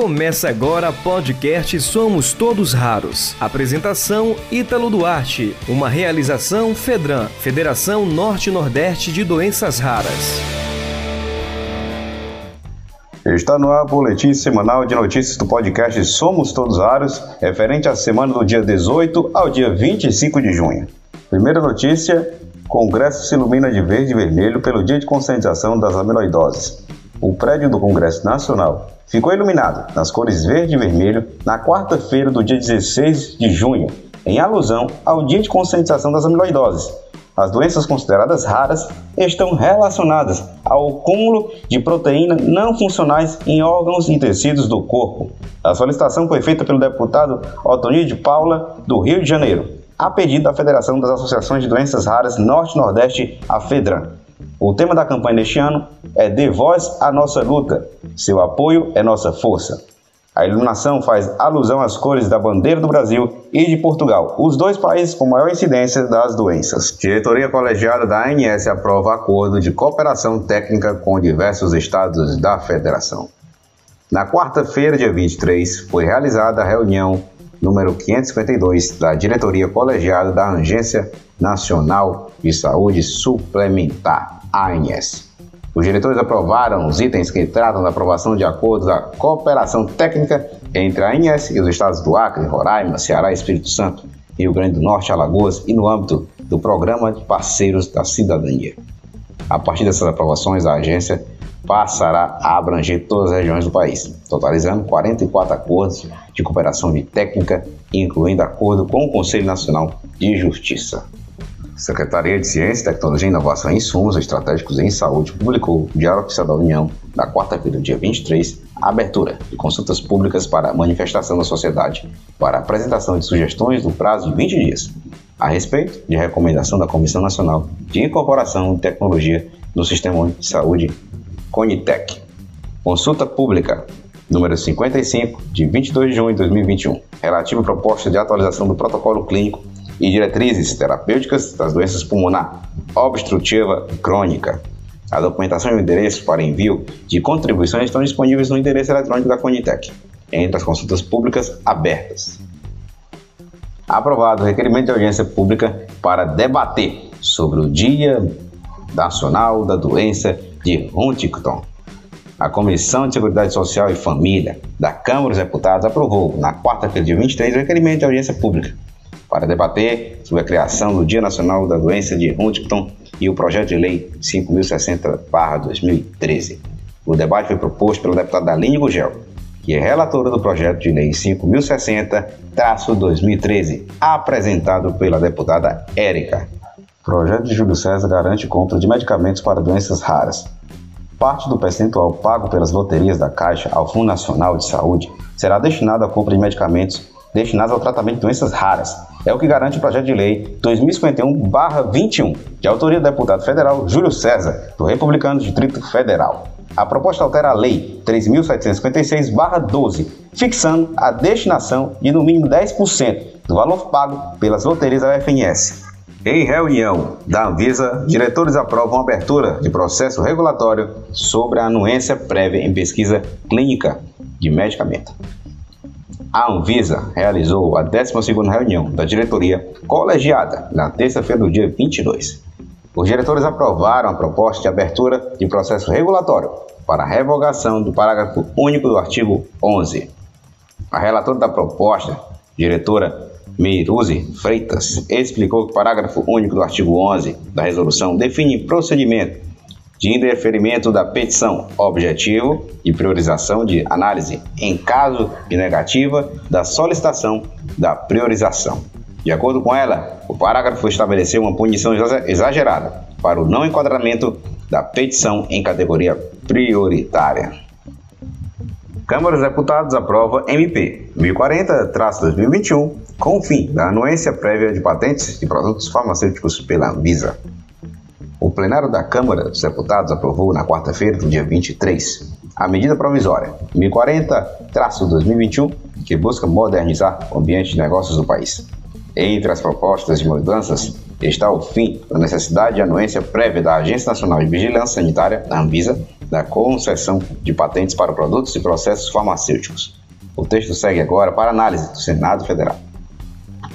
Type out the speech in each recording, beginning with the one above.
Começa agora podcast Somos Todos Raros. Apresentação Ítalo Duarte. Uma realização Fedran, Federação Norte-Nordeste de Doenças Raras. Está no ar o boletim semanal de notícias do podcast Somos Todos Raros, referente à semana do dia 18 ao dia 25 de junho. Primeira notícia: Congresso se ilumina de verde e vermelho pelo dia de conscientização das amiloidoses. O prédio do Congresso Nacional ficou iluminado nas cores verde e vermelho na quarta-feira do dia 16 de junho, em alusão ao dia de conscientização das amiloidoses. As doenças consideradas raras estão relacionadas ao cúmulo de proteína não funcionais em órgãos e tecidos do corpo. A solicitação foi feita pelo deputado Otonir de Paula, do Rio de Janeiro, a pedido da Federação das Associações de Doenças Raras Norte-Nordeste, a FEDRAN. O tema da campanha deste ano é Dê voz à nossa luta. Seu apoio é nossa força. A iluminação faz alusão às cores da bandeira do Brasil e de Portugal, os dois países com maior incidência das doenças. Diretoria colegiada da ANS aprova acordo de cooperação técnica com diversos estados da federação. Na quarta-feira, dia 23, foi realizada a reunião número 552 da diretoria colegiada da Agência Nacional de Saúde Suplementar, ANS. Os diretores aprovaram os itens que tratam da aprovação de acordos da cooperação técnica entre a ANS e os estados do Acre, Roraima, Ceará, Espírito Santo, Rio Grande do Norte, Alagoas e no âmbito do Programa de Parceiros da Cidadania. A partir dessas aprovações, a agência passará a abranger todas as regiões do país, totalizando 44 acordos de cooperação de técnica, incluindo acordo com o Conselho Nacional de Justiça. Secretaria de Ciência, Tecnologia, Inovação e Insumos Estratégicos em Saúde publicou o Diário Oficial da União, na quarta-feira, dia 23, a abertura de consultas públicas para manifestação da sociedade para apresentação de sugestões no prazo de 20 dias, a respeito de recomendação da Comissão Nacional de Incorporação de Tecnologia no Sistema de Saúde, CONITEC. Consulta Pública número 55, de 22 de junho de 2021, relativa à proposta de atualização do protocolo clínico e diretrizes terapêuticas das doenças pulmonar obstrutiva crônica. A documentação e o endereço para envio de contribuições estão disponíveis no endereço eletrônico da Conitec, entre as consultas públicas abertas. Aprovado o requerimento de audiência pública para debater sobre o Dia Nacional da Doença de Huntington. A Comissão de Seguridade Social e Família da Câmara dos Deputados aprovou, na quarta-feira, dia 23, o requerimento de audiência pública para debater sobre a criação do Dia Nacional da Doença de Huntington e o projeto de lei 5060-2013. O debate foi proposto pela deputada Aline Gugel, que é relatora do projeto de lei 5060-2013, apresentado pela deputada Érica. Projeto de Júlio César garante compra de medicamentos para doenças raras. Parte do percentual pago pelas loterias da Caixa ao Fundo Nacional de Saúde será destinado à compra de medicamentos destinados ao tratamento de doenças raras. É o que garante o projeto de lei 2051-21, de autoria do deputado federal Júlio César, do Republicano Distrito Federal. A proposta altera a Lei 3.756-12, fixando a destinação de no mínimo 10% do valor pago pelas loterias da UFNS. Em reunião da Anvisa, diretores aprovam abertura de processo regulatório sobre a anuência prévia em pesquisa clínica de medicamento a Anvisa realizou a 12ª reunião da diretoria colegiada na terça-feira do dia 22. Os diretores aprovaram a proposta de abertura de processo regulatório para a revogação do parágrafo único do artigo 11. A relatora da proposta, diretora Meiruzi Freitas, explicou que o parágrafo único do artigo 11 da resolução define procedimento de indeferimento da petição, objetivo e priorização de análise em caso de negativa da solicitação da priorização. De acordo com ela, o parágrafo estabeleceu uma punição exagerada para o não enquadramento da petição em categoria prioritária. Câmara dos Deputados aprova MP 1040-2021 com o fim da anuência prévia de patentes de produtos farmacêuticos pela Anvisa. O plenário da Câmara dos Deputados aprovou na quarta-feira, do dia 23, a medida provisória 1040-2021, que busca modernizar o ambiente de negócios do país. Entre as propostas de mudanças está o fim da necessidade de anuência prévia da Agência Nacional de Vigilância Sanitária, Anvisa, da concessão de patentes para produtos e processos farmacêuticos. O texto segue agora para análise do Senado Federal.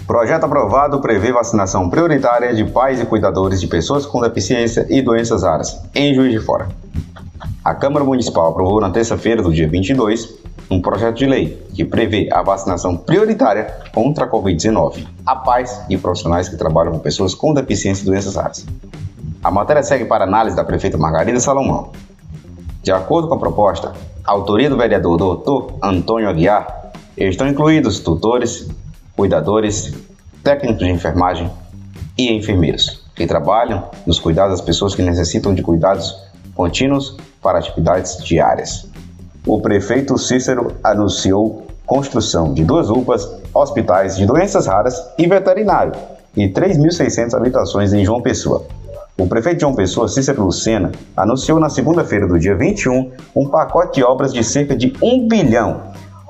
Projeto aprovado prevê vacinação prioritária de pais e cuidadores de pessoas com deficiência e doenças raras, em Juiz de Fora. A Câmara Municipal aprovou na terça-feira do dia 22 um projeto de lei que prevê a vacinação prioritária contra a Covid-19 a pais e profissionais que trabalham com pessoas com deficiência e doenças raras. A matéria segue para análise da prefeita Margarida Salomão. De acordo com a proposta, a autoria do vereador Dr. Antônio Aguiar estão incluídos tutores, cuidadores, técnicos de enfermagem e enfermeiros que trabalham nos cuidados das pessoas que necessitam de cuidados contínuos para atividades diárias. O prefeito Cícero anunciou construção de duas UPAs, hospitais de doenças raras e veterinário e 3.600 habitações em João Pessoa. O prefeito João Pessoa, Cícero Lucena, anunciou na segunda-feira do dia 21 um pacote de obras de cerca de 1 bilhão.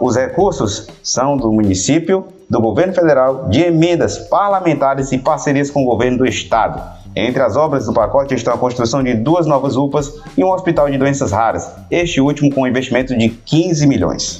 Os recursos são do município, do governo federal, de emendas parlamentares e parcerias com o governo do estado. Entre as obras do pacote estão a construção de duas novas UPAs e um hospital de doenças raras, este último com um investimento de 15 milhões.